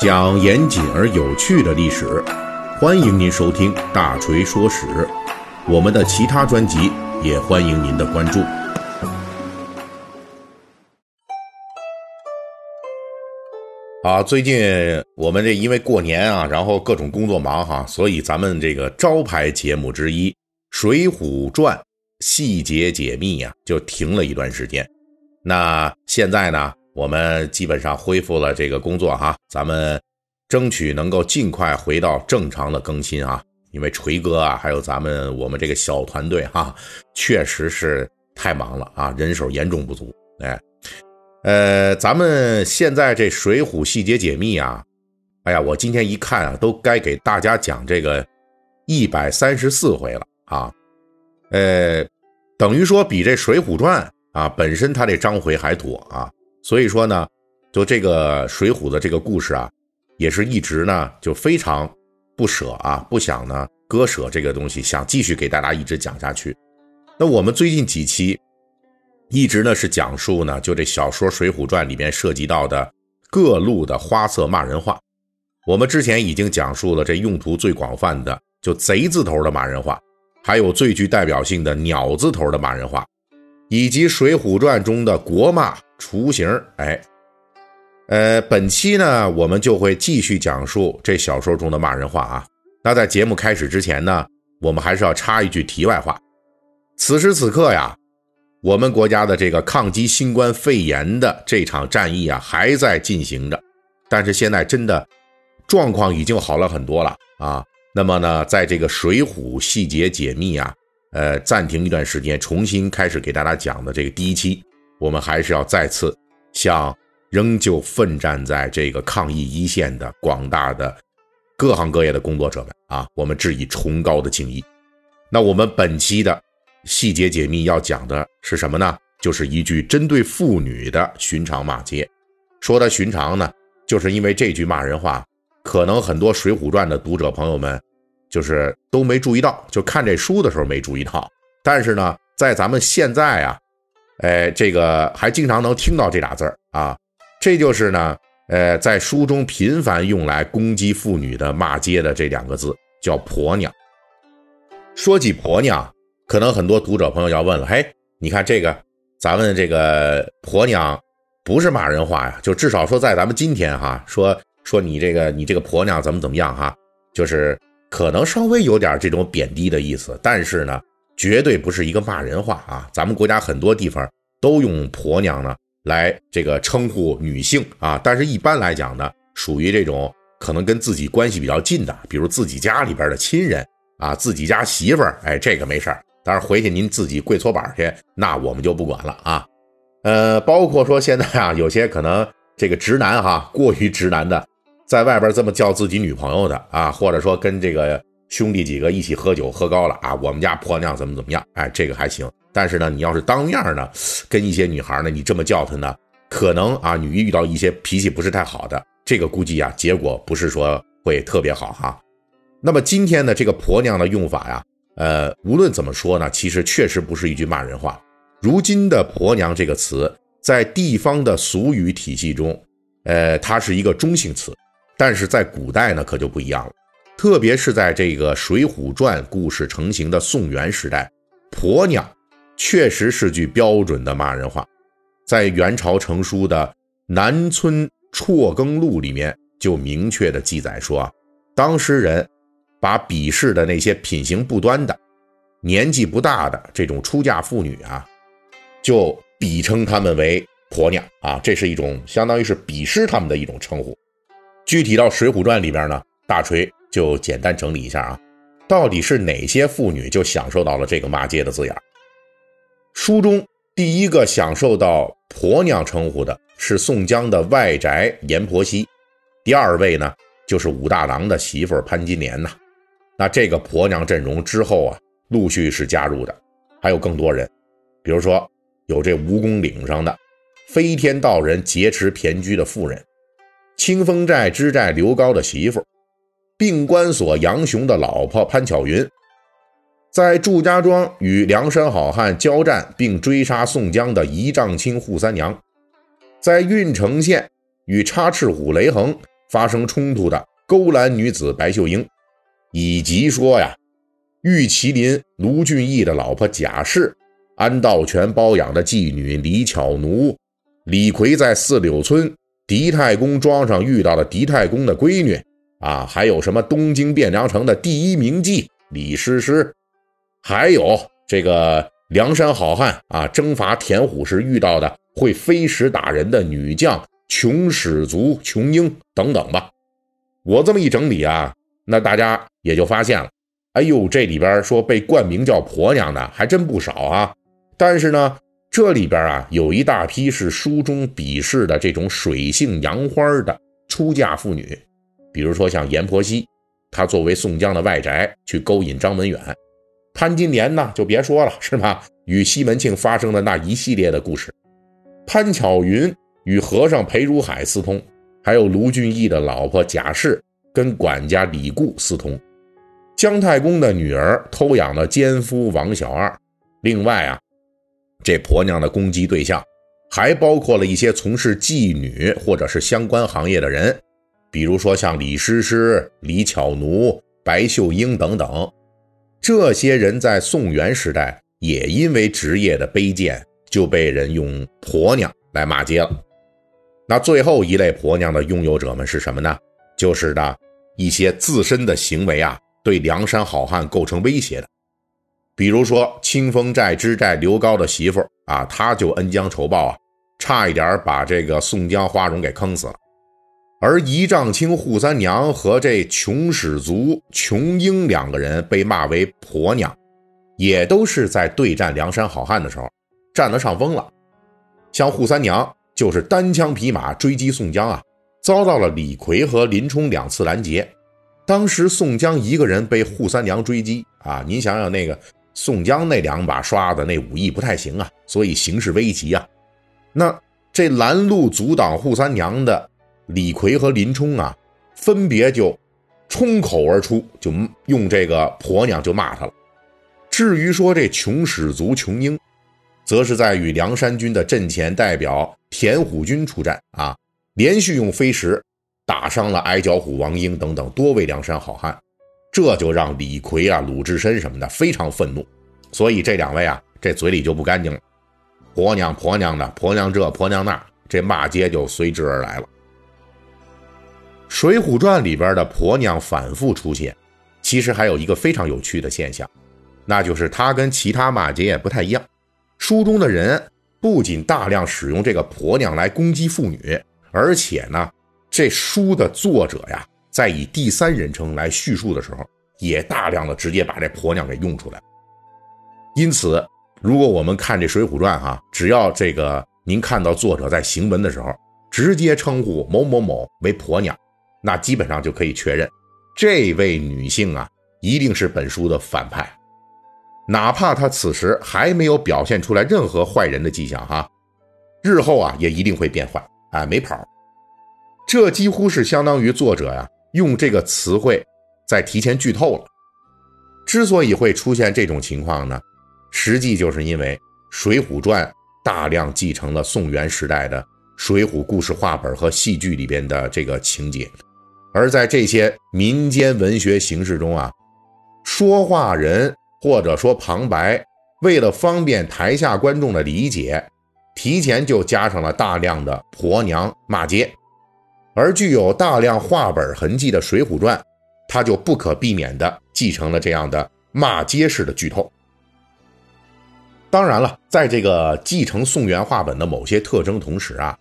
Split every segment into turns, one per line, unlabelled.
讲严谨而有趣的历史，欢迎您收听《大锤说史》。我们的其他专辑也欢迎您的关注。啊，最近我们这因为过年啊，然后各种工作忙哈，所以咱们这个招牌节目之一《水浒传》细节解密呀，就停了一段时间。那现在呢，我们基本上恢复了这个工作哈，咱们争取能够尽快回到正常的更新啊。因为锤哥啊，还有咱们我们这个小团队哈，确实是太忙了啊，人手严重不足，哎。呃，咱们现在这《水浒细节解密》啊，哎呀，我今天一看啊，都该给大家讲这个一百三十四回了啊。呃，等于说比这《水浒传》啊本身它这章回还多啊。所以说呢，就这个《水浒》的这个故事啊，也是一直呢就非常不舍啊，不想呢割舍这个东西，想继续给大家一直讲下去。那我们最近几期。一直呢是讲述呢，就这小说《水浒传》里面涉及到的各路的花色骂人话。我们之前已经讲述了这用途最广泛的，就贼字头的骂人话，还有最具代表性的鸟字头的骂人话，以及《水浒传》中的国骂雏形。哎，呃，本期呢，我们就会继续讲述这小说中的骂人话啊。那在节目开始之前呢，我们还是要插一句题外话：此时此刻呀。我们国家的这个抗击新冠肺炎的这场战役啊，还在进行着，但是现在真的状况已经好了很多了啊。那么呢，在这个《水浒细节解密》啊，呃，暂停一段时间，重新开始给大家讲的这个第一期，我们还是要再次向仍旧奋战在这个抗疫一线的广大的各行各业的工作者们啊，我们致以崇高的敬意。那我们本期的。细节解密要讲的是什么呢？就是一句针对妇女的寻常骂街。说它寻常呢，就是因为这句骂人话，可能很多《水浒传》的读者朋友们就是都没注意到，就看这书的时候没注意到。但是呢，在咱们现在啊，哎，这个还经常能听到这俩字儿啊，这就是呢，呃，在书中频繁用来攻击妇女的骂街的这两个字，叫婆娘。说起婆娘。可能很多读者朋友要问了，嘿，你看这个，咱们这个婆娘不是骂人话呀，就至少说在咱们今天哈，说说你这个你这个婆娘怎么怎么样哈，就是可能稍微有点这种贬低的意思，但是呢，绝对不是一个骂人话啊。咱们国家很多地方都用婆娘呢来这个称呼女性啊，但是一般来讲呢，属于这种可能跟自己关系比较近的，比如自己家里边的亲人啊，自己家媳妇儿，哎，这个没事儿。但是回去您自己跪搓板去，那我们就不管了啊。呃，包括说现在啊，有些可能这个直男哈，过于直男的，在外边这么叫自己女朋友的啊，或者说跟这个兄弟几个一起喝酒喝高了啊，我们家婆娘怎么怎么样，哎，这个还行。但是呢，你要是当面呢，跟一些女孩呢，你这么叫她呢，可能啊，你遇到一些脾气不是太好的，这个估计啊，结果不是说会特别好哈。那么今天呢这个婆娘的用法呀。呃，无论怎么说呢，其实确实不是一句骂人话。如今的“婆娘”这个词，在地方的俗语体系中，呃，它是一个中性词，但是在古代呢，可就不一样了。特别是在这个《水浒传》故事成型的宋元时代，“婆娘”确实是句标准的骂人话。在元朝成书的《南村辍耕录》里面，就明确的记载说啊，当时人。把鄙视的那些品行不端的、年纪不大的这种出嫁妇女啊，就比称他们为婆娘啊，这是一种相当于是鄙视他们的一种称呼。具体到《水浒传》里边呢，大锤就简单整理一下啊，到底是哪些妇女就享受到了这个骂街的字眼？书中第一个享受到婆娘称呼的是宋江的外宅阎婆惜，第二位呢就是武大郎的媳妇潘金莲呐。那这个婆娘阵容之后啊，陆续是加入的，还有更多人，比如说有这蜈蚣岭上的飞天道人劫持骈居的妇人，清风寨知寨刘高的媳妇，病关所杨雄的老婆潘巧云，在祝家庄与梁山好汉交战并追杀宋江的仪仗亲扈三娘，在郓城县与插翅虎雷横发生冲突的勾栏女子白秀英，以及说呀，玉麒麟卢俊义的老婆贾氏，安道全包养的妓女李巧奴，李逵在四柳村狄太公庄上遇到的狄太公的闺女。啊，还有什么东京汴梁城的第一名妓李师师，还有这个梁山好汉啊，征伐田虎时遇到的会飞石打人的女将。穷始族、穷英等等吧，我这么一整理啊，那大家也就发现了，哎呦，这里边说被冠名叫婆娘的还真不少啊。但是呢，这里边啊有一大批是书中鄙视的这种水性杨花的出嫁妇女，比如说像阎婆惜，她作为宋江的外宅去勾引张文远；潘金莲呢，就别说了，是吧？与西门庆发生的那一系列的故事，潘巧云。与和尚裴如海私通，还有卢俊义的老婆贾氏跟管家李固私通，姜太公的女儿偷养了奸夫王小二。另外啊，这婆娘的攻击对象还包括了一些从事妓女或者是相关行业的人，比如说像李师师、李巧奴、白秀英等等。这些人在宋元时代也因为职业的卑贱，就被人用婆娘来骂街了。那最后一类婆娘的拥有者们是什么呢？就是的一些自身的行为啊，对梁山好汉构成威胁的。比如说清风寨之寨刘高的媳妇啊，他就恩将仇报啊，差一点把这个宋江、花荣给坑死了。而仪仗卿扈三娘和这穷始族穷英两个人被骂为婆娘，也都是在对战梁山好汉的时候占了上风了。像扈三娘。就是单枪匹马追击宋江啊，遭到了李逵和林冲两次拦截。当时宋江一个人被扈三娘追击啊，您想想那个宋江那两把刷子，那武艺不太行啊，所以形势危急啊。那这拦路阻挡扈三娘的李逵和林冲啊，分别就冲口而出，就用这个婆娘就骂他了。至于说这穷始族穷英。则是在与梁山军的阵前代表田虎军出战啊，连续用飞石打伤了矮脚虎王英等等多位梁山好汉，这就让李逵啊、鲁智深什么的非常愤怒，所以这两位啊，这嘴里就不干净了，婆娘婆娘的，婆娘这婆娘那，这骂街就随之而来了。《水浒传》里边的婆娘反复出现，其实还有一个非常有趣的现象，那就是它跟其他马杰也不太一样。书中的人不仅大量使用这个婆娘来攻击妇女，而且呢，这书的作者呀，在以第三人称来叙述的时候，也大量的直接把这婆娘给用出来。因此，如果我们看这《水浒传》哈，只要这个您看到作者在行文的时候，直接称呼某某某为婆娘，那基本上就可以确认，这位女性啊，一定是本书的反派。哪怕她此时还没有表现出来任何坏人的迹象，哈，日后啊也一定会变坏，哎，没跑。这几乎是相当于作者呀用这个词汇在提前剧透了。之所以会出现这种情况呢，实际就是因为《水浒传》大量继承了宋元时代的水浒故事话本和戏剧里边的这个情节，而在这些民间文学形式中啊，说话人。或者说旁白，为了方便台下观众的理解，提前就加上了大量的婆娘骂街，而具有大量话本痕迹的《水浒传》，它就不可避免地继承了这样的骂街式的剧透。当然了，在这个继承宋元话本的某些特征同时啊，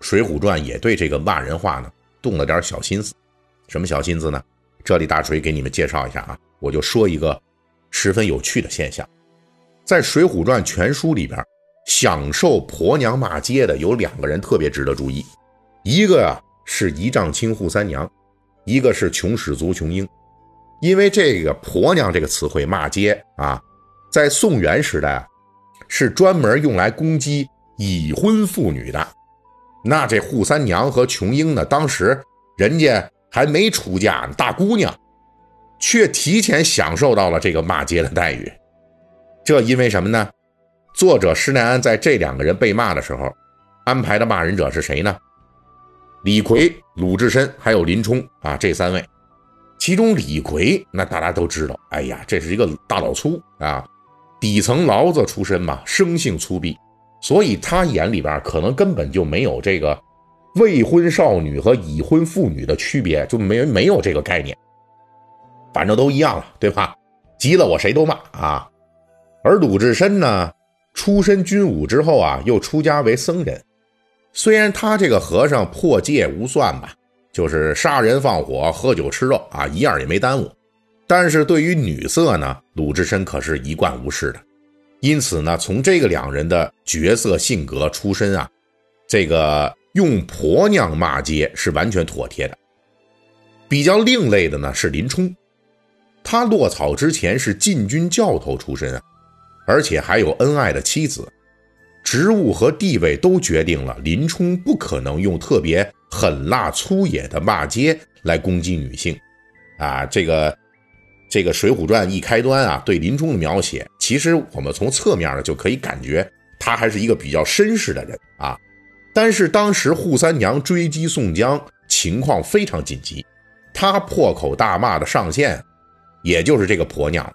《水浒传》也对这个骂人话呢动了点小心思。什么小心思呢？这里大锤给你们介绍一下啊，我就说一个。十分有趣的现象，在《水浒传》全书里边，享受婆娘骂街的有两个人特别值得注意，一个呀是仪仗卿扈三娘，一个是穷始族穷英。因为这个“婆娘”这个词汇骂街啊，在宋元时代啊，是专门用来攻击已婚妇女的。那这扈三娘和琼英呢，当时人家还没出嫁呢，大姑娘。却提前享受到了这个骂街的待遇，这因为什么呢？作者施耐庵在这两个人被骂的时候，安排的骂人者是谁呢？李逵、鲁智深还有林冲啊，这三位。其中李逵，那大家都知道，哎呀，这是一个大老粗啊，底层牢子出身嘛，生性粗鄙，所以他眼里边可能根本就没有这个未婚少女和已婚妇女的区别，就没没有这个概念，反正都一样了，对吧？急了我谁都骂啊。而鲁智深呢，出身军武之后啊，又出家为僧人，虽然他这个和尚破戒无算吧。就是杀人放火、喝酒吃肉啊，一样也没耽误。但是对于女色呢，鲁智深可是一贯无视的。因此呢，从这个两人的角色、性格、出身啊，这个用婆娘骂街是完全妥帖的。比较另类的呢是林冲，他落草之前是禁军教头出身啊，而且还有恩爱的妻子。职务和地位都决定了，林冲不可能用特别狠辣粗野的骂街来攻击女性，啊，这个这个《水浒传》一开端啊，对林冲的描写，其实我们从侧面呢就可以感觉他还是一个比较绅士的人啊。但是当时扈三娘追击宋江，情况非常紧急，他破口大骂的上线，也就是这个婆娘。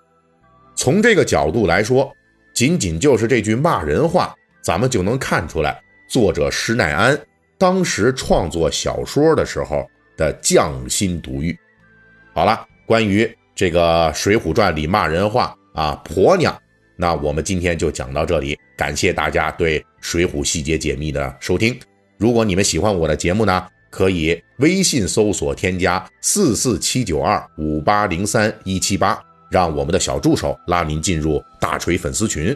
从这个角度来说，仅仅就是这句骂人话。咱们就能看出来，作者施耐庵当时创作小说的时候的匠心独具。好了，关于这个《水浒传》里骂人话啊，婆娘，那我们今天就讲到这里。感谢大家对《水浒细节解密》的收听。如果你们喜欢我的节目呢，可以微信搜索添加四四七九二五八零三一七八，让我们的小助手拉您进入大锤粉丝群。